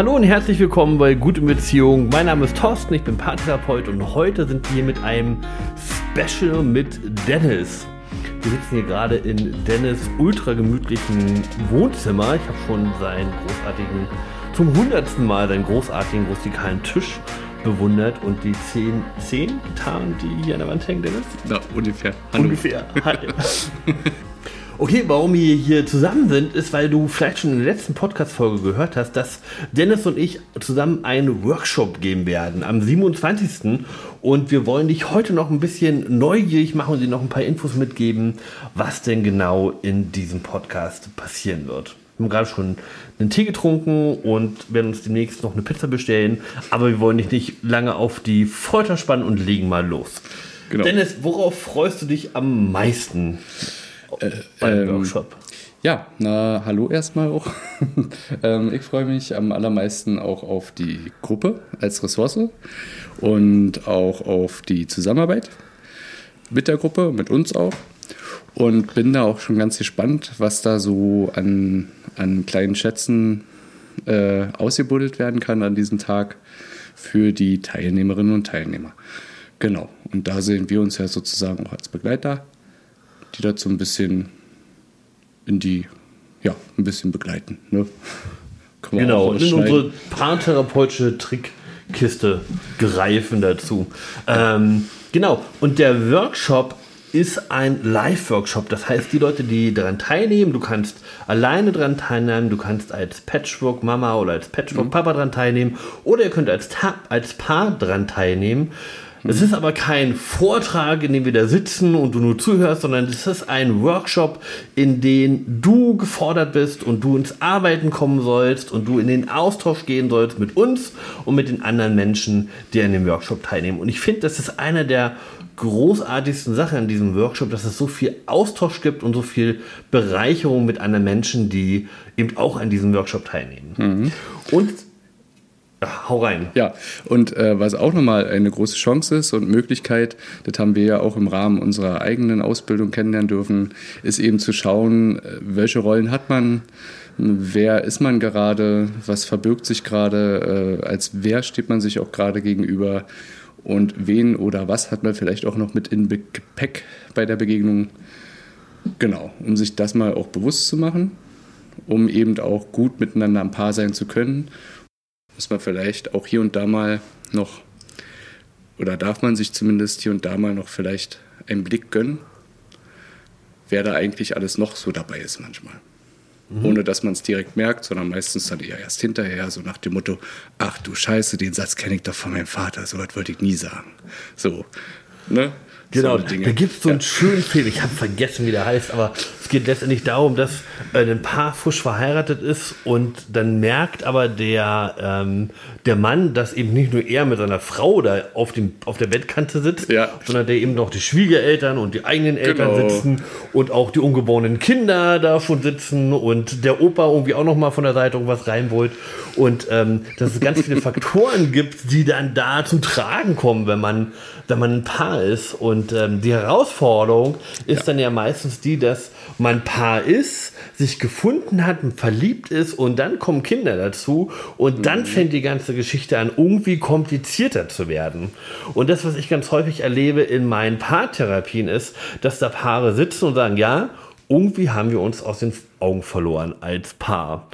Hallo und herzlich willkommen bei Gute Beziehung. Mein Name ist Thorsten, ich bin Paartherapeut und heute sind wir hier mit einem Special mit Dennis. Wir sitzen hier gerade in Dennis ultra gemütlichen Wohnzimmer. Ich habe schon seinen großartigen, zum hundertsten Mal seinen großartigen rustikalen Tisch bewundert und die zehn, zehn Gitarren, die hier an der Wand hängen, Dennis? Na, ungefähr. Hallo. Ungefähr. Okay, warum wir hier zusammen sind, ist, weil du vielleicht schon in der letzten Podcast-Folge gehört hast, dass Dennis und ich zusammen einen Workshop geben werden am 27. Und wir wollen dich heute noch ein bisschen neugierig machen und dir noch ein paar Infos mitgeben, was denn genau in diesem Podcast passieren wird. Wir haben gerade schon einen Tee getrunken und werden uns demnächst noch eine Pizza bestellen. Aber wir wollen dich nicht lange auf die Folter spannen und legen mal los. Genau. Dennis, worauf freust du dich am meisten? Äh, beim ähm, Workshop? Ja, na, hallo erstmal auch. ähm, ich freue mich am allermeisten auch auf die Gruppe als Ressource und auch auf die Zusammenarbeit mit der Gruppe, mit uns auch. Und bin da auch schon ganz gespannt, was da so an, an kleinen Schätzen äh, ausgebuddelt werden kann an diesem Tag für die Teilnehmerinnen und Teilnehmer. Genau, und da sehen wir uns ja sozusagen auch als Begleiter die dazu ein bisschen in die, ja, ein bisschen begleiten. Ne? Genau, in unsere paartherapeutische Trickkiste greifen dazu. Ähm, genau, und der Workshop ist ein Live-Workshop. Das heißt, die Leute, die daran teilnehmen, du kannst alleine daran teilnehmen, du kannst als Patchwork-Mama oder als Patchwork-Papa daran teilnehmen oder ihr könnt als, als Paar daran teilnehmen. Es ist aber kein Vortrag, in dem wir da sitzen und du nur zuhörst, sondern es ist ein Workshop, in dem du gefordert bist und du ins Arbeiten kommen sollst und du in den Austausch gehen sollst mit uns und mit den anderen Menschen, die an dem Workshop teilnehmen. Und ich finde, das ist einer der großartigsten Sachen an diesem Workshop, dass es so viel Austausch gibt und so viel Bereicherung mit anderen Menschen, die eben auch an diesem Workshop teilnehmen. Mhm. Und Hau rein. Ja, und äh, was auch nochmal eine große Chance ist und Möglichkeit, das haben wir ja auch im Rahmen unserer eigenen Ausbildung kennenlernen dürfen, ist eben zu schauen, äh, welche Rollen hat man, wer ist man gerade, was verbirgt sich gerade, äh, als wer steht man sich auch gerade gegenüber und wen oder was hat man vielleicht auch noch mit in Gepäck bei der Begegnung. Genau, um sich das mal auch bewusst zu machen, um eben auch gut miteinander ein Paar sein zu können muss man vielleicht auch hier und da mal noch, oder darf man sich zumindest hier und da mal noch vielleicht einen Blick gönnen, wer da eigentlich alles noch so dabei ist manchmal. Mhm. Ohne dass man es direkt merkt, sondern meistens dann eher erst hinterher, so nach dem Motto, ach du Scheiße, den Satz kenne ich doch von meinem Vater, so was wollte ich nie sagen. So, ne? Genau, so da gibt es so einen ja. schönen Film, ich habe vergessen, wie der heißt, aber es geht letztendlich darum, dass äh, ein Paar frisch verheiratet ist und dann merkt aber der, ähm, der Mann, dass eben nicht nur er mit seiner Frau da auf, dem, auf der Bettkante sitzt, ja. sondern der eben noch die Schwiegereltern und die eigenen Eltern genau. sitzen und auch die ungeborenen Kinder da schon sitzen und der Opa irgendwie auch noch mal von der Seite irgendwas rein wollt und ähm, dass es ganz viele Faktoren gibt, die dann da zum Tragen kommen, wenn man, wenn man ein Paar ist und und ähm, die Herausforderung ist ja. dann ja meistens die, dass man Paar ist, sich gefunden hat, verliebt ist und dann kommen Kinder dazu und dann mhm. fängt die ganze Geschichte an, irgendwie komplizierter zu werden. Und das, was ich ganz häufig erlebe in meinen Paartherapien, ist, dass da Paare sitzen und sagen, ja, irgendwie haben wir uns aus den Augen verloren als Paar.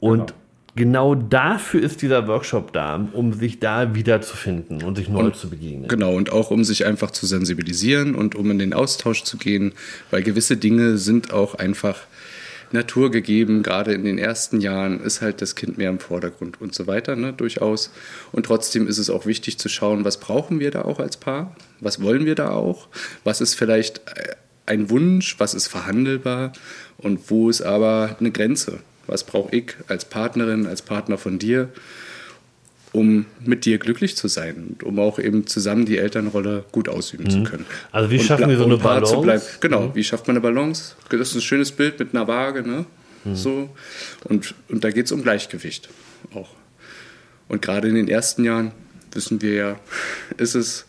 Und genau genau dafür ist dieser Workshop da, um sich da wiederzufinden und sich neu und, zu begegnen. Genau, und auch um sich einfach zu sensibilisieren und um in den Austausch zu gehen, weil gewisse Dinge sind auch einfach naturgegeben, gerade in den ersten Jahren ist halt das Kind mehr im Vordergrund und so weiter, ne, durchaus. Und trotzdem ist es auch wichtig zu schauen, was brauchen wir da auch als Paar, was wollen wir da auch, was ist vielleicht ein Wunsch, was ist verhandelbar? Und wo ist aber eine Grenze was brauche ich als Partnerin, als Partner von dir, um mit dir glücklich zu sein und um auch eben zusammen die Elternrolle gut ausüben mhm. zu können. Also wie schaffen wir so eine Balance? Genau, mhm. wie schafft man eine Balance? Das ist ein schönes Bild mit einer Waage, ne? Mhm. So. Und, und da geht es um Gleichgewicht auch. Und gerade in den ersten Jahren, wissen wir ja, ist es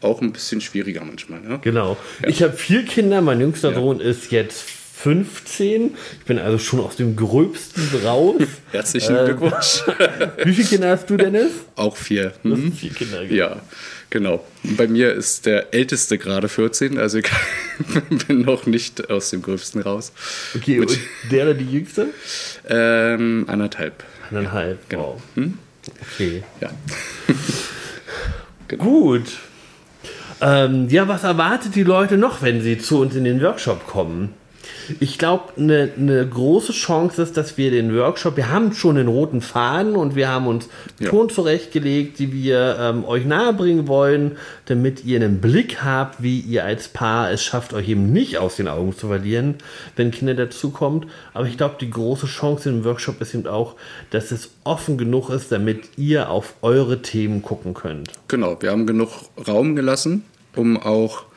auch ein bisschen schwieriger manchmal. Ne? Genau. Ja. Ich habe vier Kinder, mein jüngster ja. Sohn ist jetzt 15. Ich bin also schon aus dem Gröbsten raus. Herzlichen äh, Glückwunsch. Wie viele Kinder hast du, Dennis? Auch vier. Hm? Vier Kinder. Genau. Ja, genau. Bei mir ist der Älteste gerade 14, also ich bin noch nicht aus dem Gröbsten raus. Okay, Mit, und der oder die Jüngste? Ähm, anderthalb. Anderthalb, genau. Wow. Hm? Okay. Ja. genau. Gut. Ähm, ja, was erwartet die Leute noch, wenn sie zu uns in den Workshop kommen? Ich glaube, eine ne große Chance ist, dass wir den Workshop, wir haben schon den roten Faden und wir haben uns ja. Ton zurechtgelegt, die wir ähm, euch nahebringen wollen, damit ihr einen Blick habt, wie ihr als Paar es schafft, euch eben nicht aus den Augen zu verlieren, wenn Kinder dazukommt. Aber ich glaube, die große Chance im Workshop ist eben auch, dass es offen genug ist, damit ihr auf eure Themen gucken könnt. Genau, wir haben genug Raum gelassen, um auch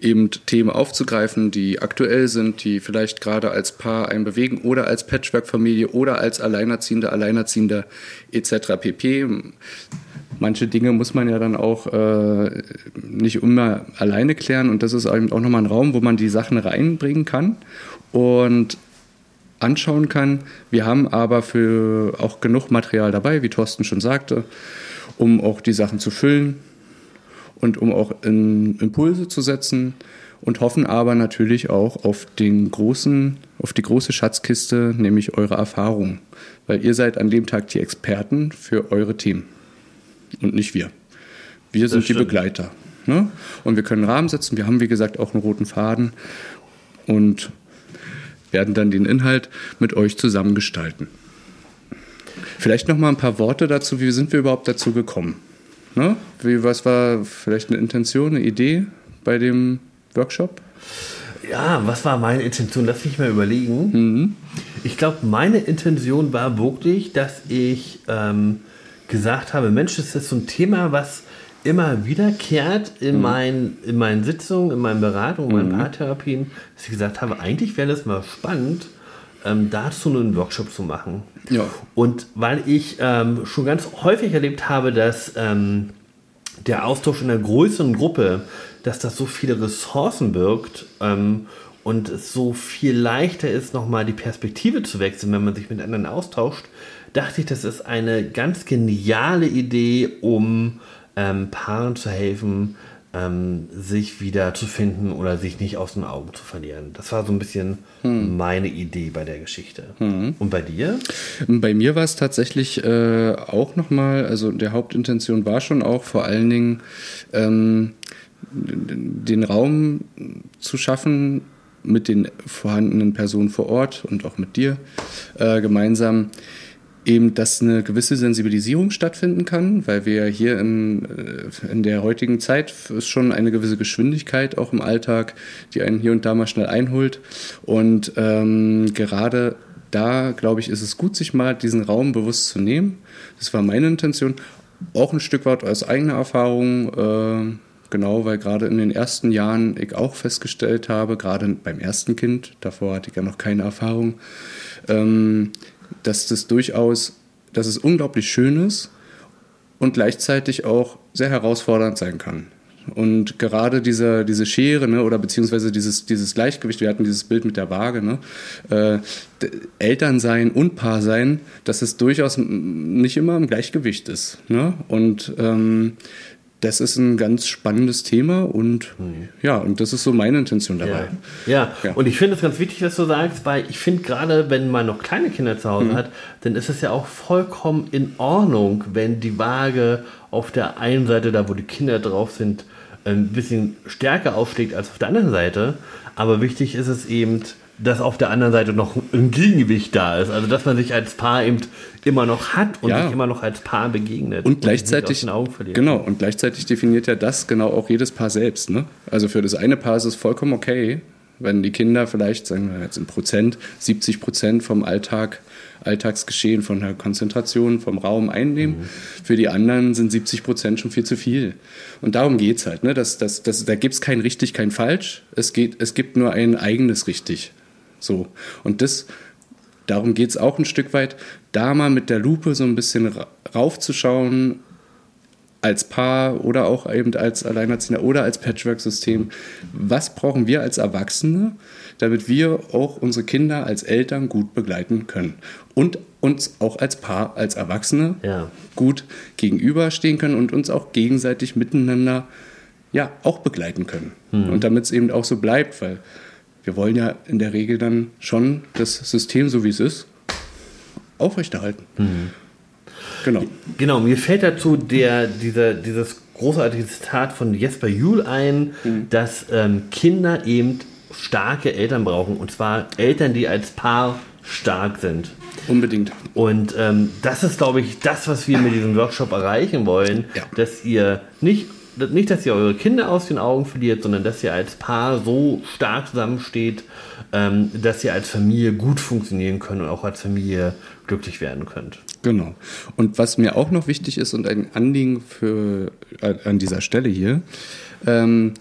eben Themen aufzugreifen, die aktuell sind, die vielleicht gerade als Paar einen bewegen oder als Patchwork-Familie oder als Alleinerziehende, Alleinerziehender etc. pp. Manche Dinge muss man ja dann auch äh, nicht immer alleine klären und das ist eben auch nochmal ein Raum, wo man die Sachen reinbringen kann und anschauen kann. Wir haben aber für auch genug Material dabei, wie Thorsten schon sagte, um auch die Sachen zu füllen und um auch in Impulse zu setzen und hoffen aber natürlich auch auf den großen, auf die große Schatzkiste, nämlich eure Erfahrung. Weil ihr seid an dem Tag die Experten für eure Themen und nicht wir. Wir sind die Begleiter. Ne? Und wir können Rahmen setzen. Wir haben, wie gesagt, auch einen roten Faden und werden dann den Inhalt mit euch zusammen gestalten. Vielleicht noch mal ein paar Worte dazu. Wie sind wir überhaupt dazu gekommen? Ne? Wie, was war vielleicht eine Intention, eine Idee bei dem Workshop? Ja, was war meine Intention? Lass mich mal überlegen. Mhm. Ich glaube, meine Intention war wirklich, dass ich ähm, gesagt habe, Mensch, das ist so ein Thema, was immer wiederkehrt in, mhm. meinen, in meinen Sitzungen, in meinen Beratungen, in meinen mhm. Paartherapien, dass ich gesagt habe, eigentlich wäre das mal spannend, ähm, dazu einen Workshop zu machen. Ja. Und weil ich ähm, schon ganz häufig erlebt habe, dass ähm, der Austausch in einer größeren Gruppe, dass das so viele Ressourcen birgt ähm, und es so viel leichter ist, nochmal die Perspektive zu wechseln, wenn man sich mit anderen austauscht, dachte ich, das ist eine ganz geniale Idee, um ähm, Paaren zu helfen, ähm, sich wieder zu finden oder sich nicht aus den Augen zu verlieren. Das war so ein bisschen hm. meine Idee bei der Geschichte. Hm. Und bei dir? Bei mir war es tatsächlich äh, auch nochmal, also der Hauptintention war schon auch vor allen Dingen ähm, den Raum zu schaffen, mit den vorhandenen Personen vor Ort und auch mit dir äh, gemeinsam eben, dass eine gewisse Sensibilisierung stattfinden kann, weil wir hier in, äh, in der heutigen Zeit ist schon eine gewisse Geschwindigkeit auch im Alltag, die einen hier und da mal schnell einholt. Und ähm, gerade da, glaube ich, ist es gut, sich mal diesen Raum bewusst zu nehmen. Das war meine Intention. Auch ein Stück weit aus eigener Erfahrung. Äh, genau, weil gerade in den ersten Jahren ich auch festgestellt habe, gerade beim ersten Kind, davor hatte ich ja noch keine Erfahrung, ähm, dass das durchaus, dass es unglaublich schön ist und gleichzeitig auch sehr herausfordernd sein kann. Und gerade diese, diese Schere, ne, oder beziehungsweise dieses, dieses Gleichgewicht, wir hatten dieses Bild mit der Waage, ne, äh, Elternsein und Paarsein, dass es durchaus nicht immer im Gleichgewicht ist. Ne? Und ähm, das ist ein ganz spannendes Thema und mhm. ja, und das ist so meine Intention dabei. Ja, ja. ja. und ich finde es ganz wichtig, dass du sagst, weil ich finde gerade, wenn man noch kleine Kinder zu Hause mhm. hat, dann ist es ja auch vollkommen in Ordnung, wenn die Waage auf der einen Seite, da wo die Kinder drauf sind, ein bisschen stärker aufschlägt als auf der anderen Seite. Aber wichtig ist es eben, dass auf der anderen Seite noch ein Gegengewicht da ist. Also dass man sich als Paar eben immer noch hat und ja. sich immer noch als Paar begegnet. Und gleichzeitig, und genau, und gleichzeitig definiert ja das genau auch jedes Paar selbst. Ne? Also für das eine Paar ist es vollkommen okay, wenn die Kinder vielleicht, sagen wir jetzt in Prozent, 70 Prozent vom Alltag, Alltagsgeschehen, von der Konzentration, vom Raum einnehmen. Mhm. Für die anderen sind 70 Prozent schon viel zu viel. Und darum geht es halt. Ne? Das, das, das, da gibt es kein richtig, kein falsch. Es, geht, es gibt nur ein eigenes richtig. So. Und das, darum geht es auch ein Stück weit, da mal mit der Lupe so ein bisschen raufzuschauen, als Paar oder auch eben als Alleinerziehender oder als Patchwork-System. Was brauchen wir als Erwachsene, damit wir auch unsere Kinder als Eltern gut begleiten können und uns auch als Paar, als Erwachsene Ja. gut gegenüberstehen können und uns auch gegenseitig miteinander ja auch begleiten können. Und damit es eben auch so bleibt, weil wir wollen ja in der Regel dann schon das System, so wie es ist, aufrechterhalten. Genau. Genau, mir fällt dazu der, dieser, dieses großartige Zitat von Jesper Juhl ein, dass ähm, Kinder eben starke Eltern brauchen. Und zwar Eltern, die als Paar stark sind. Unbedingt. Und ähm, das ist, glaube ich, das, was wir mit diesem Workshop erreichen wollen, Ja. dass ihr nicht, nicht, dass ihr eure Kinder aus den Augen verliert, sondern dass ihr als Paar so stark zusammensteht, ähm, dass ihr als Familie gut funktionieren könnt und auch als Familie glücklich werden könnt. Genau. Und was mir auch noch wichtig ist und ein Anliegen für, äh, an dieser Stelle hier, ähm,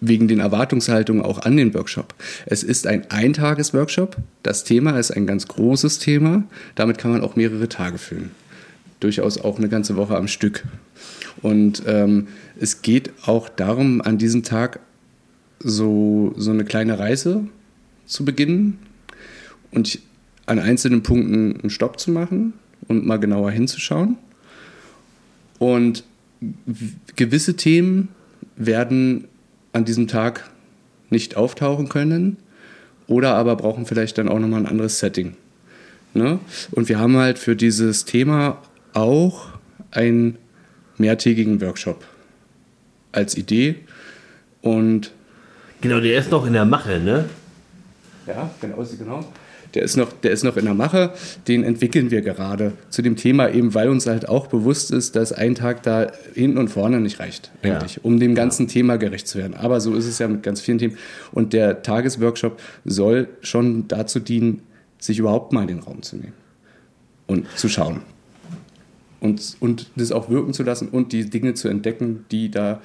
wegen den Erwartungshaltungen auch an den Workshop. Es ist ein Eintages-Workshop. Das Thema ist ein ganz großes Thema. Damit kann man auch mehrere Tage füllen. Durchaus auch eine ganze Woche am Stück. Und ähm, es geht auch darum, an diesem Tag so, so eine kleine Reise zu beginnen und an einzelnen Punkten einen Stopp zu machen und mal genauer hinzuschauen. Und gewisse Themen werden an diesem Tag nicht auftauchen können oder aber brauchen vielleicht dann auch nochmal ein anderes Setting. Ne? Und wir haben halt für dieses Thema auch einen mehrtägigen Workshop als Idee und Genau, der ist noch in der Mache, ne? ja, genau, genau. Der ist, noch, der ist noch in der Mache, den entwickeln wir gerade zu dem Thema, eben weil uns halt auch bewusst ist, dass ein Tag da hinten und vorne nicht reicht, Ja. eigentlich, um dem ganzen Thema gerecht zu werden. Aber so ist es ja mit ganz vielen Themen. Und der Tagesworkshop soll schon dazu dienen, sich überhaupt mal in den Raum zu nehmen und zu schauen. Und, und das auch wirken zu lassen und die Dinge zu entdecken, die da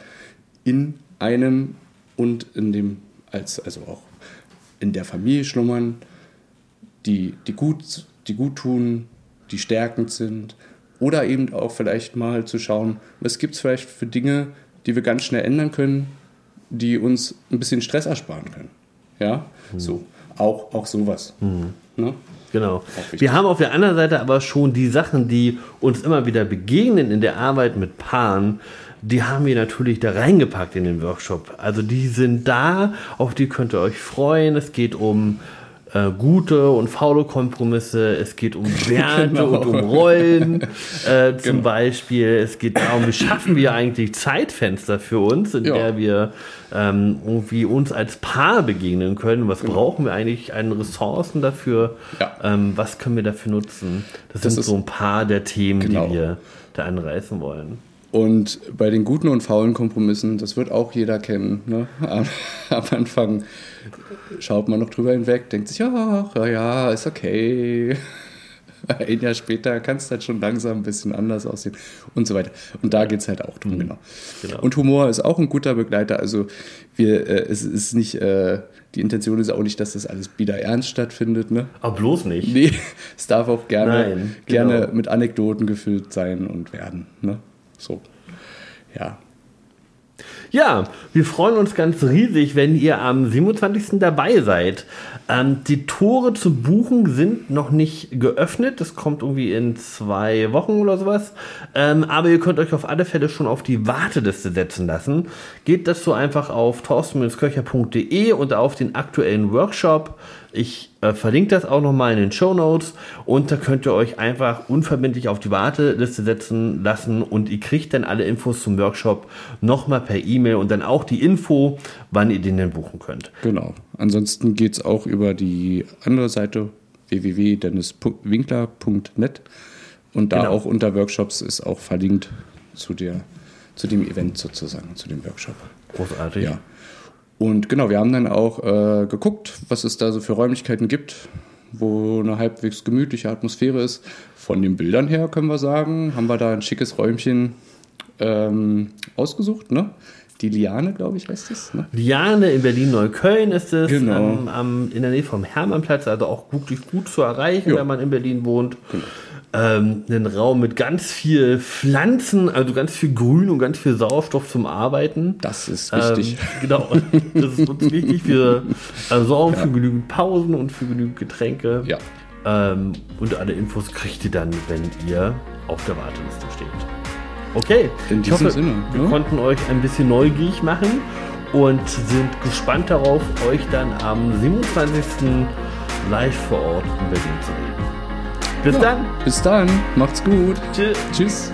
in einem und in dem, als, also auch in der Familie schlummern, die, die, gut, die gut tun, die stärkend sind. Oder eben auch vielleicht mal zu schauen, was gibt es vielleicht für Dinge, die wir ganz schnell ändern können, die uns ein bisschen Stress ersparen können. Ja, so. Auch, auch sowas. Ne? Genau. Wir haben auf der anderen Seite aber schon die Sachen, die uns immer wieder begegnen in der Arbeit mit Paaren, die haben wir natürlich da reingepackt in den Workshop. Also die sind da, auf die könnt ihr euch freuen. Es geht um äh, gute und faule Kompromisse, es geht um Werte Genau. und um Rollen äh, zum Beispiel. Es geht darum, wie schaffen wir eigentlich Zeitfenster für uns, in Ja. der wir ähm, irgendwie uns als Paar begegnen können. Was Genau. brauchen wir eigentlich an Ressourcen dafür? Ja. Ähm, was können wir dafür nutzen? Das, Das sind so ein paar der Themen, Genau. die wir da anreißen wollen. Und bei den guten und faulen Kompromissen, das wird auch jeder kennen. Ne? Am, am Anfang schaut man noch drüber hinweg, denkt sich, ja, ja, ja, ist okay. Ein Jahr später kann es dann schon langsam ein bisschen anders aussehen und so weiter. Und da geht es halt auch drum, genau. Genau. Und Humor ist auch ein guter Begleiter. Also wir, äh, es ist nicht, äh, die Intention ist auch nicht, dass das alles wieder ernst stattfindet. Ne? Aber bloß nicht. Nee, es darf auch gerne, Nein, gerne genau. mit Anekdoten gefüllt sein und werden. Ne? So. Ja. Ja, wir freuen uns ganz riesig, wenn ihr am 27. dabei seid. Ähm, die Tore zu buchen sind noch nicht geöffnet. Das kommt irgendwie in zwei Wochen oder sowas. Ähm, aber ihr könnt euch auf alle Fälle schon auf die Warteliste setzen lassen. Geht dazu einfach auf torsten-köcher.de und auf den aktuellen Workshop. Ich äh, verlinke das auch nochmal in den Show Notes und da könnt ihr euch einfach unverbindlich auf die Warteliste setzen lassen und ihr kriegt dann alle Infos zum Workshop nochmal per E-Mail und dann auch die Info, wann ihr den denn buchen könnt. Genau. Ansonsten geht es auch über die andere Seite www.denniswinkler.net und da Genau. auch unter Workshops ist auch verlinkt zu, der, zu dem Event sozusagen, zu dem Workshop. Großartig. Ja. Und genau, wir haben dann auch äh, geguckt, was es da so für Räumlichkeiten gibt, wo eine halbwegs gemütliche Atmosphäre ist. Von den Bildern her können wir sagen, haben wir da ein schickes Räumchen ähm, ausgesucht, ne? Die Liane, glaube ich, heißt es. Ne? Liane in Berlin-Neukölln ist es, Genau. am, am, in der Nähe vom Hermannplatz, also auch gut, gut zu erreichen, Ja. wenn man in Berlin wohnt. Genau. Ähm, einen Raum mit ganz viel Pflanzen, also ganz viel Grün und ganz viel Sauerstoff zum Arbeiten. Das ist wichtig. Ähm, genau, das ist uns wichtig. Wir äh, sorgen ja. für genügend Pausen und für genügend Getränke. Ja. Ähm, und alle Infos kriegt ihr dann, wenn ihr auf der Warteliste steht. Okay, in diesem hoffe, Sinne. Wir ne? konnten euch ein bisschen neugierig machen und sind gespannt darauf, euch dann am 27. live vor Ort in Berlin zu sehen. Bis ja, dann. Bis dann. Macht's gut. Tschüss. Tschüss.